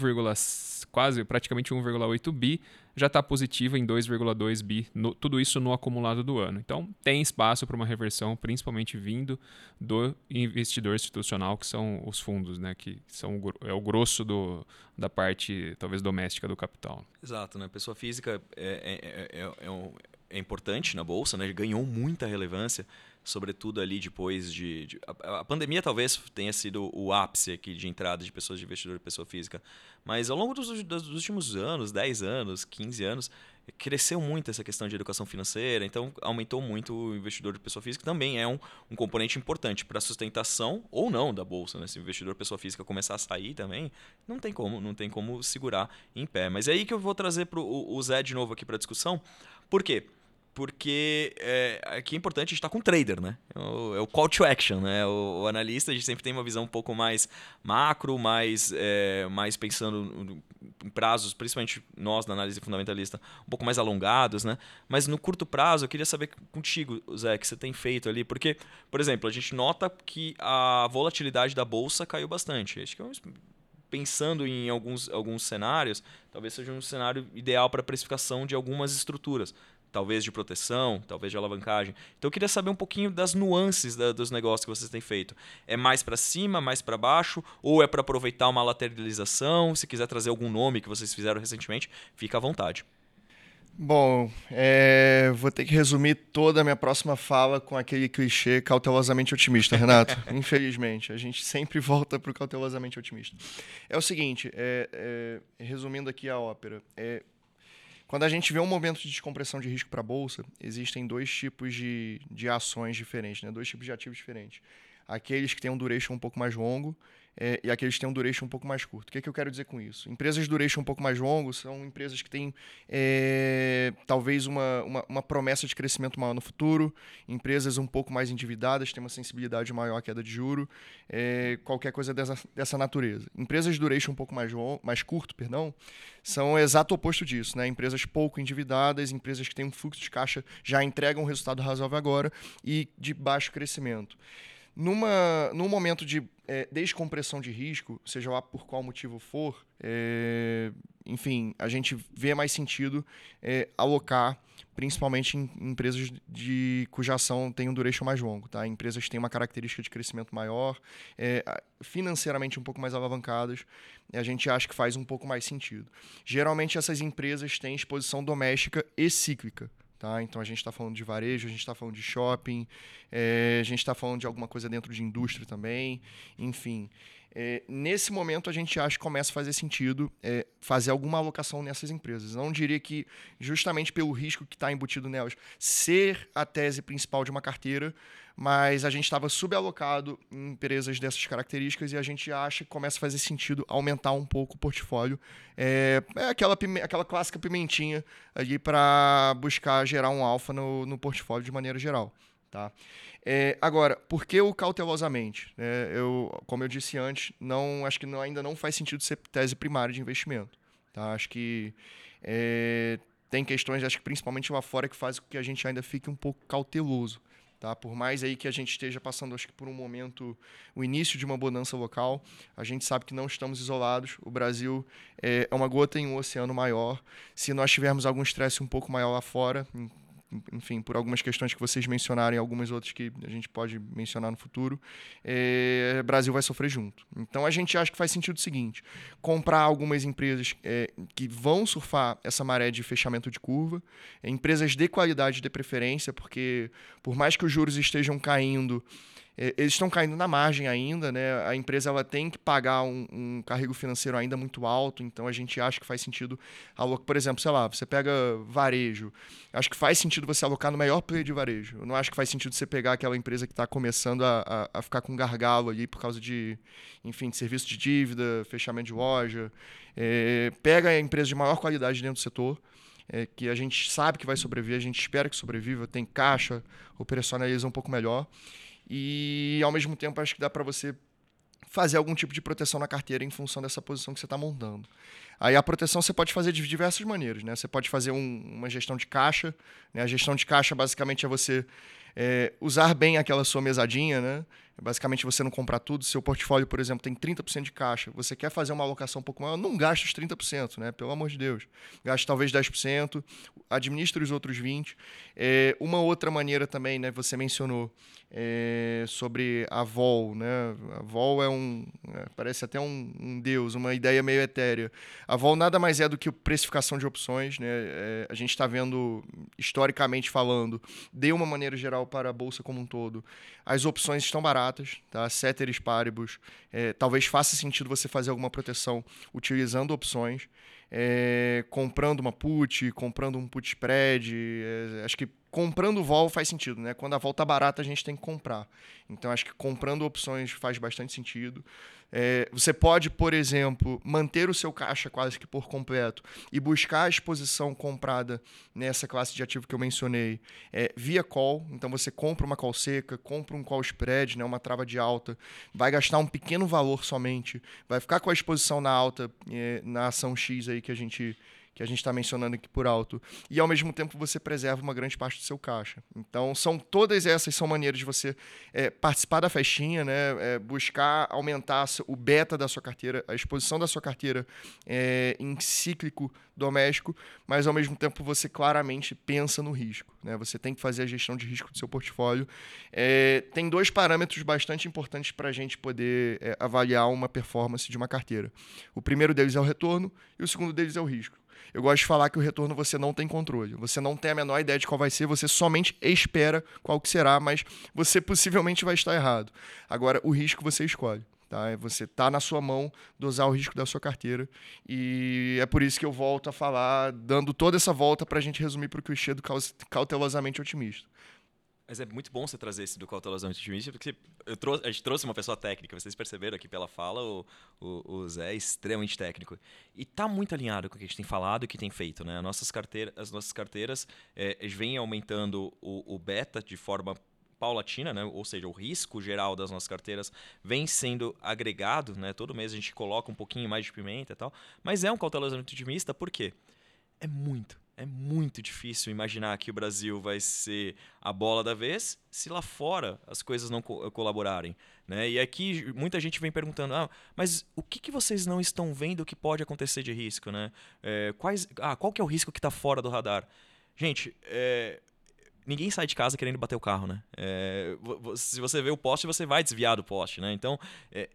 Speaker 3: quase praticamente 1,8 bi, já está positiva em 2,2 bi, no, tudo isso no acumulado do ano. Então tem espaço para uma reversão, principalmente vindo do investidor institucional, que são os fundos, né, que são é o grosso do, da parte talvez doméstica do capital.
Speaker 2: Exato, né? Pessoa física é, é, é, é, é importante na bolsa, né? ganhou muita relevância sobretudo ali depois de, de a, a, pandemia talvez tenha sido o ápice aqui de entrada de pessoas de investidor e pessoa física, mas ao longo dos, dos, últimos anos, 10 anos, 15 anos, cresceu muito essa questão de educação financeira, então aumentou muito o investidor de pessoa física, também é um, um componente importante para a sustentação ou não da bolsa, né? Se o investidor pessoa física começar a sair também, não tem como, não tem como segurar em pé. Mas é aí que eu vou trazer pro, o, o Zé de novo aqui para a discussão. Por quê? porque é, aqui é importante a gente estar tá com o trader, né? É o, é o, call to action, né? O, o, analista, a gente sempre tem uma visão um pouco mais macro, mais, é, mais pensando em prazos, principalmente nós na análise fundamentalista, um pouco mais alongados, né? Mas no curto prazo, eu queria saber contigo, Zé, que você tem feito ali, porque, por exemplo, a gente nota que a volatilidade da bolsa caiu bastante. Acho que é um pensando em alguns, alguns cenários, talvez seja um cenário ideal para precificação de algumas estruturas talvez de proteção, talvez de alavancagem. Então eu queria saber um pouquinho das nuances da, dos negócios que vocês têm feito. É mais para cima, mais para baixo, ou é para aproveitar uma lateralização? Se quiser trazer algum nome que vocês fizeram recentemente, fica à vontade.
Speaker 4: Bom, é, vou ter que resumir toda a minha próxima fala com aquele clichê cautelosamente otimista, Renato. [LAUGHS] Infelizmente, a gente sempre volta para o cautelosamente otimista. É o seguinte, é, é, resumindo aqui a ópera, é, quando a gente vê um momento de descompressão de risco para a bolsa, existem dois tipos de, de ações diferentes, né? dois tipos de ativos diferentes. Aqueles que têm um duration um pouco mais longo é, e aqueles que têm um duration um pouco mais curto. O que, é que eu quero dizer com isso? Empresas de duration um pouco mais longo são empresas que têm é, talvez uma, uma, uma, promessa de crescimento maior no futuro, empresas um pouco mais endividadas, têm uma sensibilidade maior à queda de juro, é, qualquer coisa dessa, dessa natureza. Empresas de duration um pouco mais, long, mais curto, perdão, são o exato oposto disso. Né? Empresas pouco endividadas, empresas que têm um fluxo de caixa já entregam um resultado razoável agora e de baixo crescimento. Numa, num momento de é, descompressão de risco, seja lá por qual motivo for, é, enfim, a gente vê mais sentido é, alocar principalmente em empresas de cuja ação tem um duration mais longo, tá? Empresas que têm uma característica de crescimento maior, é, financeiramente um pouco mais alavancadas, a gente acha que faz um pouco mais sentido. Geralmente essas empresas têm exposição doméstica e cíclica, Tá? Então a gente está falando de varejo, a gente está falando de shopping, é, a gente está falando de alguma coisa dentro de indústria também, enfim. É, nesse momento a gente acha que começa a fazer sentido é, fazer alguma alocação nessas empresas. Não diria que, justamente pelo risco que está embutido nelas, ser a tese principal de uma carteira, mas a gente estava subalocado em empresas dessas características e a gente acha que começa a fazer sentido aumentar um pouco o portfólio. É, é aquela, aquela clássica pimentinha ali para buscar gerar um alfa no, no portfólio de maneira geral. Tá? É, agora, por que o cautelosamente? É, eu, como eu disse antes, não, acho que não, ainda não faz sentido ser tese primária de investimento. Tá? Acho que é, tem questões, acho que principalmente lá fora, que fazem com que a gente ainda fique um pouco cauteloso. Tá? Por mais aí que a gente esteja passando, acho que por um momento, o início de uma bonança local, a gente sabe que não estamos isolados. O Brasil é, é uma gota em um oceano maior. Se nós tivermos algum estresse um pouco maior lá fora, enfim, por algumas questões que vocês mencionaram e algumas outras que a gente pode mencionar no futuro, é, o Brasil vai sofrer junto. Então a gente acha que faz sentido o seguinte: comprar algumas empresas é, que vão surfar essa maré de fechamento de curva, é, empresas de qualidade de preferência, porque por mais que os juros estejam caindo, eles estão caindo na margem ainda, né? A empresa ela tem que pagar um, um, carrego financeiro ainda muito alto, então a gente acha que faz sentido alocar, por exemplo, sei lá, você pega varejo, acho que faz sentido você alocar no melhor player de varejo. Eu não acho que faz sentido você pegar aquela empresa que está começando a, a, a, ficar com gargalo ali por causa de, enfim, de serviço de dívida, fechamento de loja. É, pega a empresa de maior qualidade dentro do setor. É, que a gente sabe que vai sobreviver, a gente espera que sobreviva, tem caixa, operacionaliza um pouco melhor e ao mesmo tempo acho que dá para você fazer algum tipo de proteção na carteira em função dessa posição que você está montando. Aí a proteção você pode fazer de diversas maneiras, né? Você pode fazer um, uma gestão de caixa, né? A gestão de caixa basicamente é você é, usar bem aquela sua mesadinha, né? Basicamente você não comprar tudo. Seu portfólio, por exemplo, tem 30% de caixa. Você quer fazer uma alocação um pouco maior, não gaste os 30%, né? Pelo amor de Deus. Gaste talvez 10%, administre os outros 20%. É, uma outra maneira também, né? Você mencionou é, sobre a vol, né? A vol é um. É, parece até um, um, deus, uma ideia meio etérea. A vol nada mais é do que precificação de opções, né? É, a gente está vendo, historicamente falando, de uma maneira geral para a bolsa como um todo, as opções estão baratas, tá? Ceteris paribus. É, talvez faça sentido você fazer alguma proteção utilizando opções. É, comprando uma put, comprando um put spread. É, acho que comprando vol faz sentido, né? Quando a vol tá barata, a gente tem que comprar. Então acho que comprando opções faz bastante sentido. É, você pode, por exemplo, manter o seu caixa quase que por completo e buscar a exposição comprada nessa classe de ativo que eu mencionei é, via call. Então você compra uma call seca, compra um call spread, né, uma trava de alta, vai gastar um pequeno valor somente, vai ficar com a exposição na alta é, na ação X aí que a gente que a gente está mencionando aqui por alto. E ao mesmo tempo você preserva uma grande parte do seu caixa. Então, são todas essas são maneiras de você é, participar da festinha, né? É, buscar aumentar o beta da sua carteira, a exposição da sua carteira é, em cíclico doméstico, mas ao mesmo tempo você claramente pensa no risco. Né? Você tem que fazer a gestão de risco do seu portfólio. É, tem dois parâmetros bastante importantes para a gente poder é, avaliar uma performance de uma carteira. O primeiro deles é o retorno e o segundo deles é o risco. Eu gosto de falar que o retorno você não tem controle. Você não tem a menor ideia de qual vai ser, você somente espera qual que será, mas você possivelmente vai estar errado. Agora, o risco você escolhe. Tá? É você está na sua mão dosar o risco da sua carteira. E é por isso que eu volto a falar, dando toda essa volta para a gente resumir para o clichê do cautelosamente otimista.
Speaker 2: Mas é muito bom você trazer esse do cautelosamente otimista, porque eu trouxe, a gente trouxe uma pessoa técnica, vocês perceberam aqui pela fala, o, o, o Zé é extremamente técnico. E está muito alinhado com o que a gente tem falado e o que tem feito. Né? As nossas as nossas carteiras é, vêm aumentando o, o beta de forma paulatina, né? ou seja, o risco geral das nossas carteiras vem sendo agregado, né? todo mês a gente coloca um pouquinho mais de pimenta e tal, mas é um cautelosamente otimista, por quê? É muito, é muito difícil imaginar que o Brasil vai ser a bola da vez se lá fora as coisas não co colaborarem. Né? E aqui muita gente vem perguntando, ah, mas o que, que vocês não estão vendo que pode acontecer de risco? Né? É, quais, ah, qual que é o risco que está fora do radar? Gente, é, ninguém sai de casa querendo bater o carro, né? É, se você vê o poste, você vai desviar do poste, né? Então, é,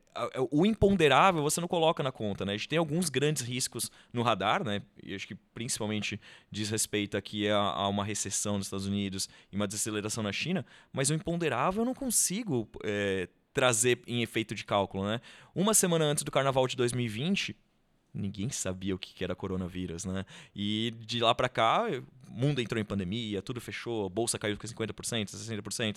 Speaker 2: o imponderável você não coloca na conta, né? A gente tem alguns grandes riscos no radar, né? E acho que principalmente diz respeito aqui a, a uma recessão nos Estados Unidos e uma desaceleração na China, mas o imponderável eu não consigo é, trazer em efeito de cálculo, né? Uma semana antes do Carnaval de 2020, ninguém sabia o que era coronavírus, né? E de lá para cá, o mundo entrou em pandemia, tudo fechou, a bolsa caiu com 50%, 60%.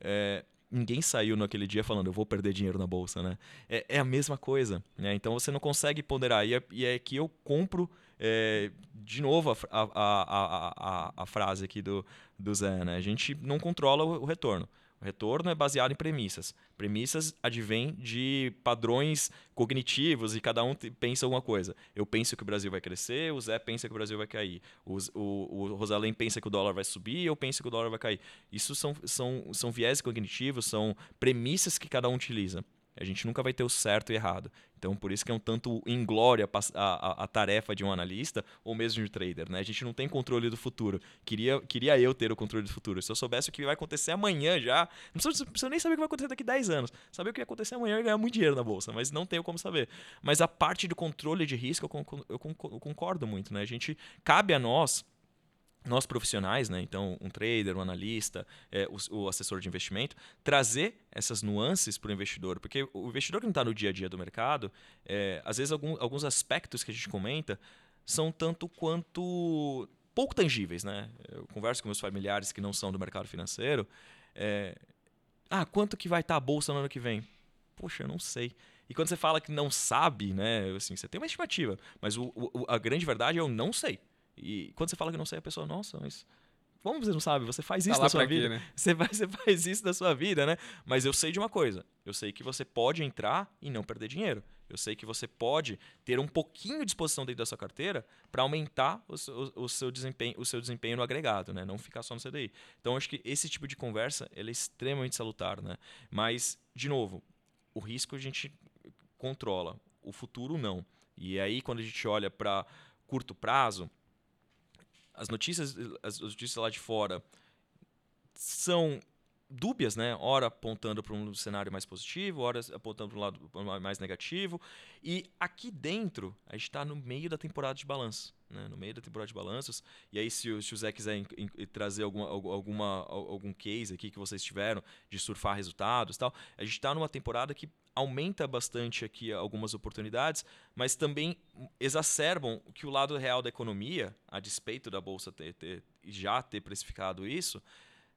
Speaker 2: É, ninguém saiu naquele dia falando, eu vou perder dinheiro na bolsa, né? É, é a mesma coisa, né? Então você não consegue ponderar. E é, e é que eu compro, é, de novo, a, a, a, a, frase aqui do, do Zé, né? A gente não controla o, o retorno. O retorno é baseado em premissas. Premissas advêm de padrões cognitivos e cada um pensa alguma coisa. Eu penso que o Brasil vai crescer, o Zé pensa que o Brasil vai cair. O, o, o Rosalém pensa que o dólar vai subir, eu penso que o dólar vai cair. Isso são, são, são viés cognitivos, são premissas que cada um utiliza. A gente nunca vai ter o certo e errado. Então, por isso que é um tanto inglória a, a, a, tarefa de um analista ou mesmo de um trader. Né? A gente não tem controle do futuro. Queria, queria eu ter o controle do futuro. Se eu soubesse o que vai acontecer amanhã já, não preciso, preciso nem saber o que vai acontecer daqui a 10 anos. Saber o que vai acontecer amanhã e ganhar muito dinheiro na bolsa, mas não tenho como saber. Mas a parte do controle de risco eu concordo muito. Né? A gente, cabe a nós nós profissionais, né, então um trader, um analista, é, o, o, assessor de investimento, trazer essas nuances para o investidor, porque o investidor que não está no dia a dia do mercado, é, às vezes algum, alguns aspectos que a gente comenta são tanto quanto pouco tangíveis, né? Eu converso com meus familiares que não são do mercado financeiro, é, ah, quanto que vai estar tá a bolsa no ano que vem? Poxa, eu não sei. E quando você fala que não sabe, né, assim, você tem uma estimativa, mas o, o, a grande verdade é eu não sei. E quando você fala que não sei, a pessoa, nossa, mas como você não sabe? Você faz tá isso na sua vida. Aqui, né? [LAUGHS] você, vai, você faz isso na sua vida, né? Mas eu sei de uma coisa. Eu sei que você pode entrar e não perder dinheiro. Eu sei que você pode ter um pouquinho de exposição dentro da sua carteira para aumentar o, o, o, seu desempenho, o seu desempenho no agregado, né? Não ficar só no CDI. Então, acho que esse tipo de conversa é extremamente salutar, né? Mas, de novo, o risco a gente controla, o futuro não. E aí, quando a gente olha para curto prazo, as notícias, as notícias lá de fora são dúbias, né? Ora apontando para um cenário mais positivo, ora apontando para um lado mais negativo. E aqui dentro, a gente está no meio da temporada de balanço. Né? No meio da temporada de balanços. E aí, se, se o Zé quiser in, in, trazer alguma, alguma, algum case aqui que vocês tiveram de surfar resultados tal, a gente está numa temporada que aumenta bastante aqui algumas oportunidades, mas também exacerbam que o lado real da economia, a despeito da bolsa ter, ter já ter precificado isso,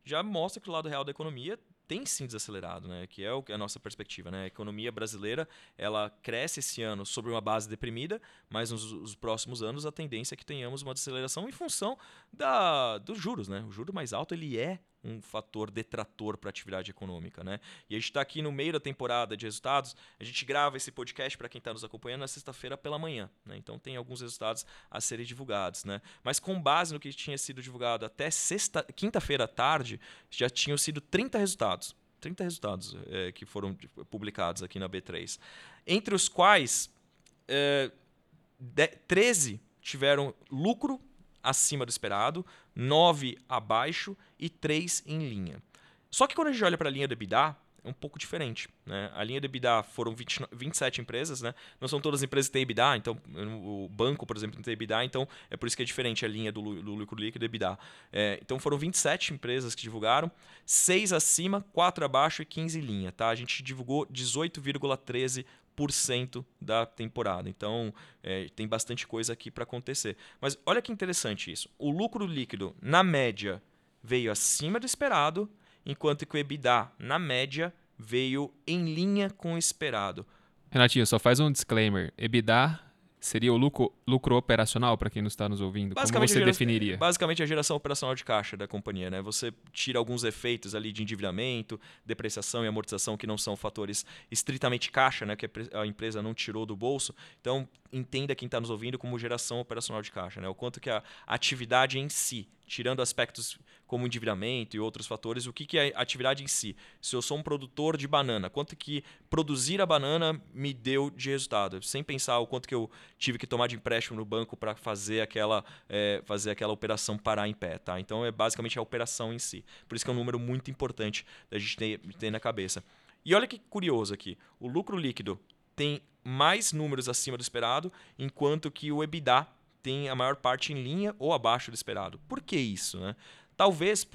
Speaker 2: já mostra que o lado real da economia tem sim desacelerado, né? Que é a nossa perspectiva, né? A economia brasileira ela cresce esse ano sobre uma base deprimida, mas nos, nos próximos anos a tendência é que tenhamos uma desaceleração em função da, dos juros, né? O juro mais alto ele é um fator detrator para a atividade econômica, né? E a gente está aqui no meio da temporada de resultados. A gente grava esse podcast para quem está nos acompanhando na sexta-feira pela manhã, né? Então tem alguns resultados a serem divulgados, né? Mas com base no que tinha sido divulgado até sexta, quinta-feira à tarde, já tinham sido 30 resultados. 30 resultados é, que foram publicados aqui na B3. Entre os quais é, de, 13 tiveram lucro acima do esperado, 9 abaixo e 3 em linha. Só que quando a gente olha para a linha do EBITDA, é um pouco diferente. Né? A linha do EBITDA foram 20, 27 empresas, né? não são todas as empresas que têm EBITDA, então o banco, por exemplo, não tem EBITDA, então é por isso que é diferente a linha do, do lucro líquido e EBITDA. É, então foram 27 empresas que divulgaram, 6 acima, 4 abaixo e 15 em linha. Tá? A gente divulgou 18,13 da temporada. Então, é, tem bastante coisa aqui para acontecer. Mas olha que interessante isso. O lucro líquido, na média, veio acima do esperado, enquanto que o EBITDA, na média, veio em linha com o esperado.
Speaker 3: Renatinho, só faz um disclaimer. EBITDA Seria o lucro, lucro operacional para quem não está nos ouvindo? Como você definiria?
Speaker 2: Basicamente a geração operacional de caixa da companhia. Né? Você tira alguns efeitos ali de endividamento, depreciação e amortização que não são fatores estritamente caixa, né? que a empresa não tirou do bolso. Então entenda quem está nos ouvindo como geração operacional de caixa. Né? O quanto que a atividade em si tirando aspectos como endividamento e outros fatores, o que, que é a atividade em si? Se eu sou um produtor de banana, quanto que produzir a banana me deu de resultado? Sem pensar o quanto que eu tive que tomar de empréstimo no banco para fazer aquela, é, fazer aquela operação parar em pé. Tá? Então é basicamente a operação em si. Por isso que é um número muito importante da gente ter, ter na cabeça. E olha que curioso aqui, o lucro líquido tem mais números acima do esperado, enquanto que o EBITDA tem a maior parte em linha ou abaixo do esperado. Por que isso? Né? Talvez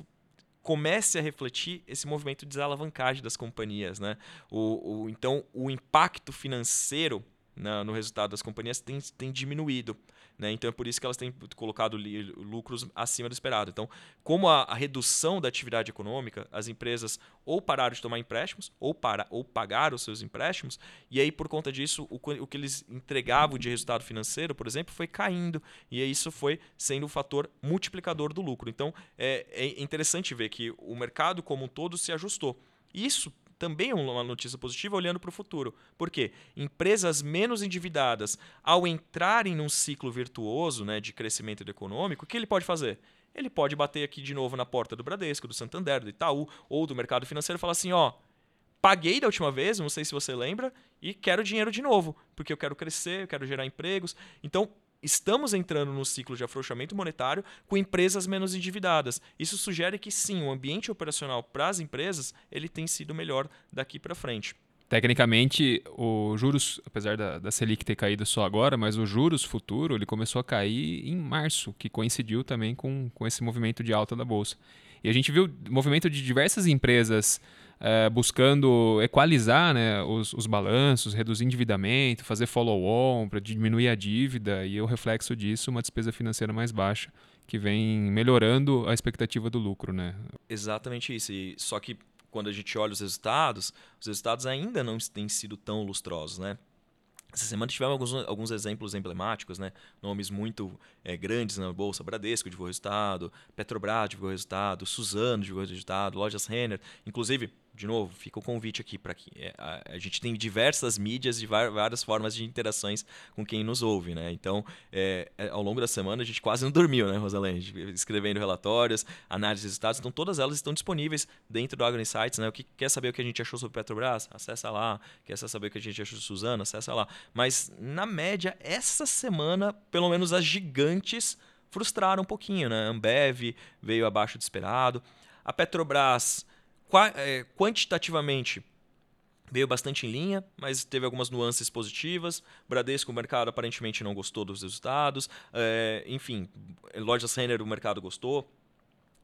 Speaker 2: comece a refletir esse movimento de desalavancagem das companhias. Né? O, o então, o impacto financeiro né, no resultado das companhias tem, tem diminuído. Né? Então é por isso que elas têm colocado lucros acima do esperado. Então, como a, a, redução da atividade econômica, as empresas ou pararam de tomar empréstimos ou, para, ou pagaram os seus empréstimos, e aí por conta disso o, o que eles entregavam de resultado financeiro, por exemplo, foi caindo. E isso foi sendo o um fator multiplicador do lucro. Então é, é interessante ver que o mercado como um todo se ajustou. Isso também é uma notícia positiva olhando para o futuro. Por quê? Empresas menos endividadas, ao entrarem num ciclo virtuoso né, de crescimento econômico, o que ele pode fazer? Ele pode bater aqui de novo na porta do Bradesco, do Santander, do Itaú ou do mercado financeiro e falar assim: ó, paguei da última vez, não sei se você lembra, e quero dinheiro de novo, porque eu quero crescer, eu quero gerar empregos. Então, estamos entrando no ciclo de afrouxamento monetário com empresas menos endividadas. Isso sugere que sim, o ambiente operacional para as empresas ele tem sido melhor daqui para frente.
Speaker 3: Tecnicamente, o juros, apesar da, da Selic ter caído só agora, mas o juros futuro ele começou a cair em março, que coincidiu também com, com esse movimento de alta da Bolsa. E a gente viu movimento de diversas empresas é, buscando equalizar né, os, os balanços, reduzir endividamento, fazer follow-on para diminuir a dívida e o reflexo disso, uma despesa financeira mais baixa, que vem melhorando a expectativa do lucro. Né?
Speaker 2: Exatamente isso. E, só que quando a gente olha os resultados, os resultados ainda não têm sido tão lustrosos. Né? Essa semana tivemos alguns, alguns exemplos emblemáticos, né? nomes muito é, grandes na Bolsa, Bradesco divulgou resultado, Petrobras divulgou resultado, Suzano divulgou resultado, Lojas Renner, inclusive de novo, fica o convite aqui para que é, a, a, gente tem diversas mídias e várias formas de interações com quem nos ouve, né? Então, é, é, ao longo da semana a gente quase não dormiu, né, Rosalene? Escrevendo relatórios, análises de resultados, então todas elas estão disponíveis dentro do Agro Insights, né? O que quer saber o que a gente achou sobre Petrobras? Acessa lá. Quer saber o que a gente achou de Suzano? Acessa lá. Mas na média, essa semana, pelo menos as gigantes frustraram um pouquinho, né? Ambev veio abaixo do esperado. A Petrobras quantitativamente veio bastante em linha, mas teve algumas nuances positivas. Bradesco, o mercado aparentemente não gostou dos resultados. É, enfim, lojas Renner, o mercado gostou.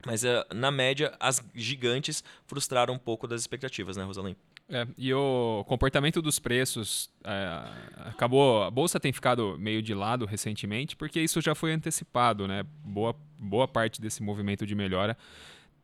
Speaker 2: Mas é, na média, as gigantes frustraram um pouco das expectativas, né, Rosalim?
Speaker 3: É, e o comportamento dos preços é, acabou. A bolsa tem ficado meio de lado recentemente, porque isso já foi antecipado, né? Boa, boa parte desse movimento de melhora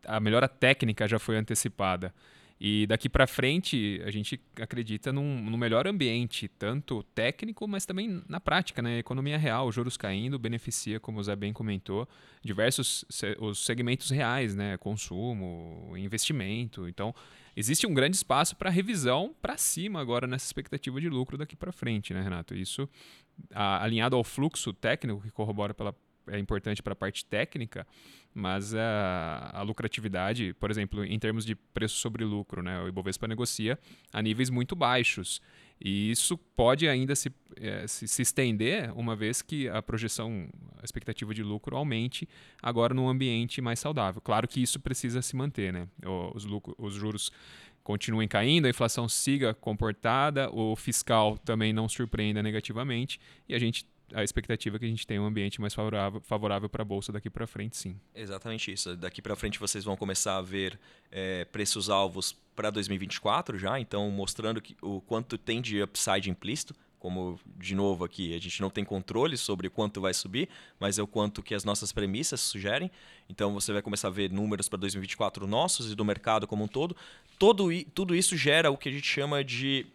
Speaker 3: a melhora técnica já foi antecipada. E daqui para frente, a gente acredita num, num, melhor ambiente, tanto técnico, mas também na prática, né? Economia real, juros caindo, beneficia, como o Zé bem comentou, diversos os segmentos reais, né? Consumo, investimento. Então, existe um grande espaço para revisão para cima agora nessa expectativa de lucro daqui para frente, né, Renato? Isso a, alinhado ao fluxo técnico que corrobora pela é importante para a parte técnica, mas a, a, lucratividade, por exemplo, em termos de preço sobre lucro, né, o Ibovespa negocia a níveis muito baixos. E isso pode ainda se, é, se, se, estender uma vez que a projeção, a expectativa de lucro aumente agora num ambiente mais saudável. Claro que isso precisa se manter, né? Os, lucro, os juros continuem caindo, a inflação siga comportada, o fiscal também não surpreenda negativamente e a gente a expectativa é que a gente tenha um ambiente mais favorável, favorável para a bolsa daqui para frente, sim.
Speaker 2: Exatamente isso. Daqui para frente vocês vão começar a ver é, preços alvos para 2024 já, então mostrando que, o quanto tem de upside implícito. Como, de novo, aqui, a gente não tem controle sobre quanto vai subir, mas é o quanto que as nossas premissas sugerem. Então, você vai começar a ver números para 2024 nossos e do mercado como um todo. Todo, tudo isso gera o que a gente chama de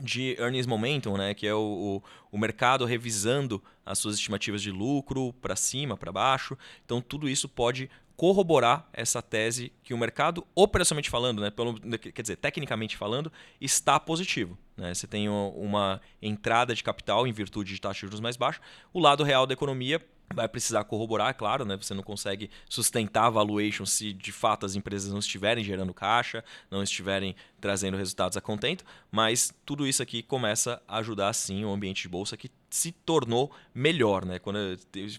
Speaker 2: de earnings momentum, né, que é o, o, o mercado revisando as suas estimativas de lucro para cima, para baixo. Então tudo isso pode corroborar essa tese que o mercado, operacionalmente falando, né, pelo, quer dizer, tecnicamente falando, está positivo. Né? Você tem uma entrada de capital em virtude de taxa de juros mais baixa. O lado real da economia vai precisar corroborar, é claro, né? Você não consegue sustentar a valuation se de fato as empresas não estiverem gerando caixa, não estiverem trazendo resultados a contento, mas tudo isso aqui começa a ajudar sim o ambiente de bolsa que se tornou melhor, né? Quando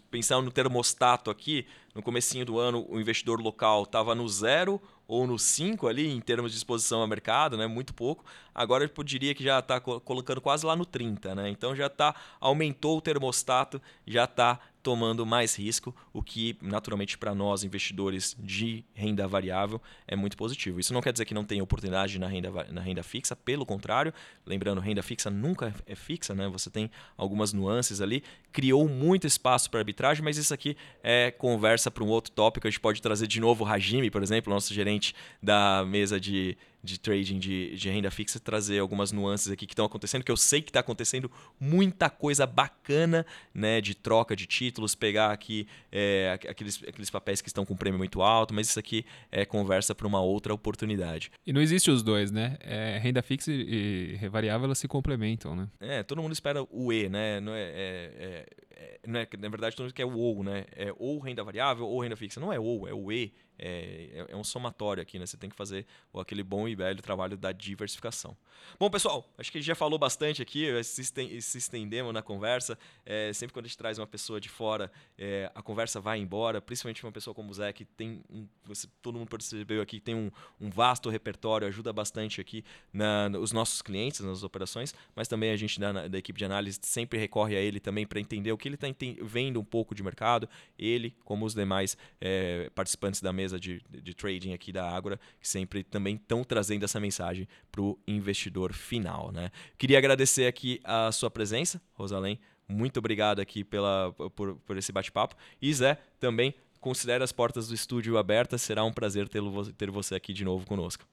Speaker 2: pensando no termostato aqui, no comecinho do ano, o investidor local estava no zero ou no 5 ali em termos de exposição ao mercado, né? Muito pouco. Agora eu diria que já está colocando quase lá no 30, né? Então já está aumentou o termostato, já está tomando mais risco, o que naturalmente para nós investidores de renda variável é muito positivo. Isso não quer dizer que não tem oportunidade na renda, na renda fixa, pelo contrário, lembrando, renda fixa nunca é fixa, né? Você tem algumas nuances ali, criou muito espaço para arbitragem, mas isso aqui é conversa para um outro tópico. A gente pode trazer de novo o Hajime, por exemplo, nosso gerente da mesa de de trading de, de renda fixa, trazer algumas nuances aqui que estão acontecendo, que eu sei que está acontecendo muita coisa bacana né, de troca de títulos, pegar aqui é, aqueles, aqueles papéis que estão com prêmio muito alto, mas isso aqui é conversa para uma outra oportunidade.
Speaker 3: E não existe os dois, né? É, renda fixa e, variável elas se complementam, né?
Speaker 2: É, todo mundo espera o E, né? Não é, é, é, é não é, na verdade, todo mundo quer o OU, né? É ou renda variável ou renda fixa. Não é OU, é o E é, é, é um somatório aqui, né? Você tem que fazer aquele bom e velho trabalho da diversificação. Bom, pessoal, acho que a gente já falou bastante aqui, se, se estendemos na conversa. É, sempre quando a gente traz uma pessoa de fora, é, a conversa vai embora, principalmente uma pessoa como o Zé, que tem, um, você, todo mundo percebeu aqui, tem um, um vasto repertório, ajuda bastante aqui na, os nossos clientes, nas operações, mas também a gente da, da equipe de análise sempre recorre a ele também para entender o que ele está vendo um pouco de mercado, ele, como os demais é, participantes da mesa de, de trading aqui da Ágora, que sempre também estão trazendo essa mensagem para o investidor final. Né? Queria agradecer aqui a sua presença, Rosalém. Muito obrigado aqui pela, por, por esse bate-papo. E Zé, também considere as portas do estúdio abertas. Será um prazer ter você aqui de novo conosco.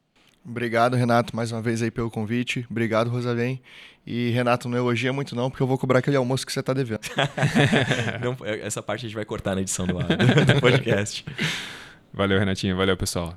Speaker 4: Obrigado, Renato, mais uma vez aí pelo convite. Obrigado, Rosalém. E, Renato, não elogia muito não, porque eu vou cobrar aquele almoço que você está devendo. [LAUGHS]
Speaker 2: não, essa parte a gente vai cortar na edição do, [LAUGHS] do podcast.
Speaker 3: Valeu, Renatinho. Valeu, pessoal.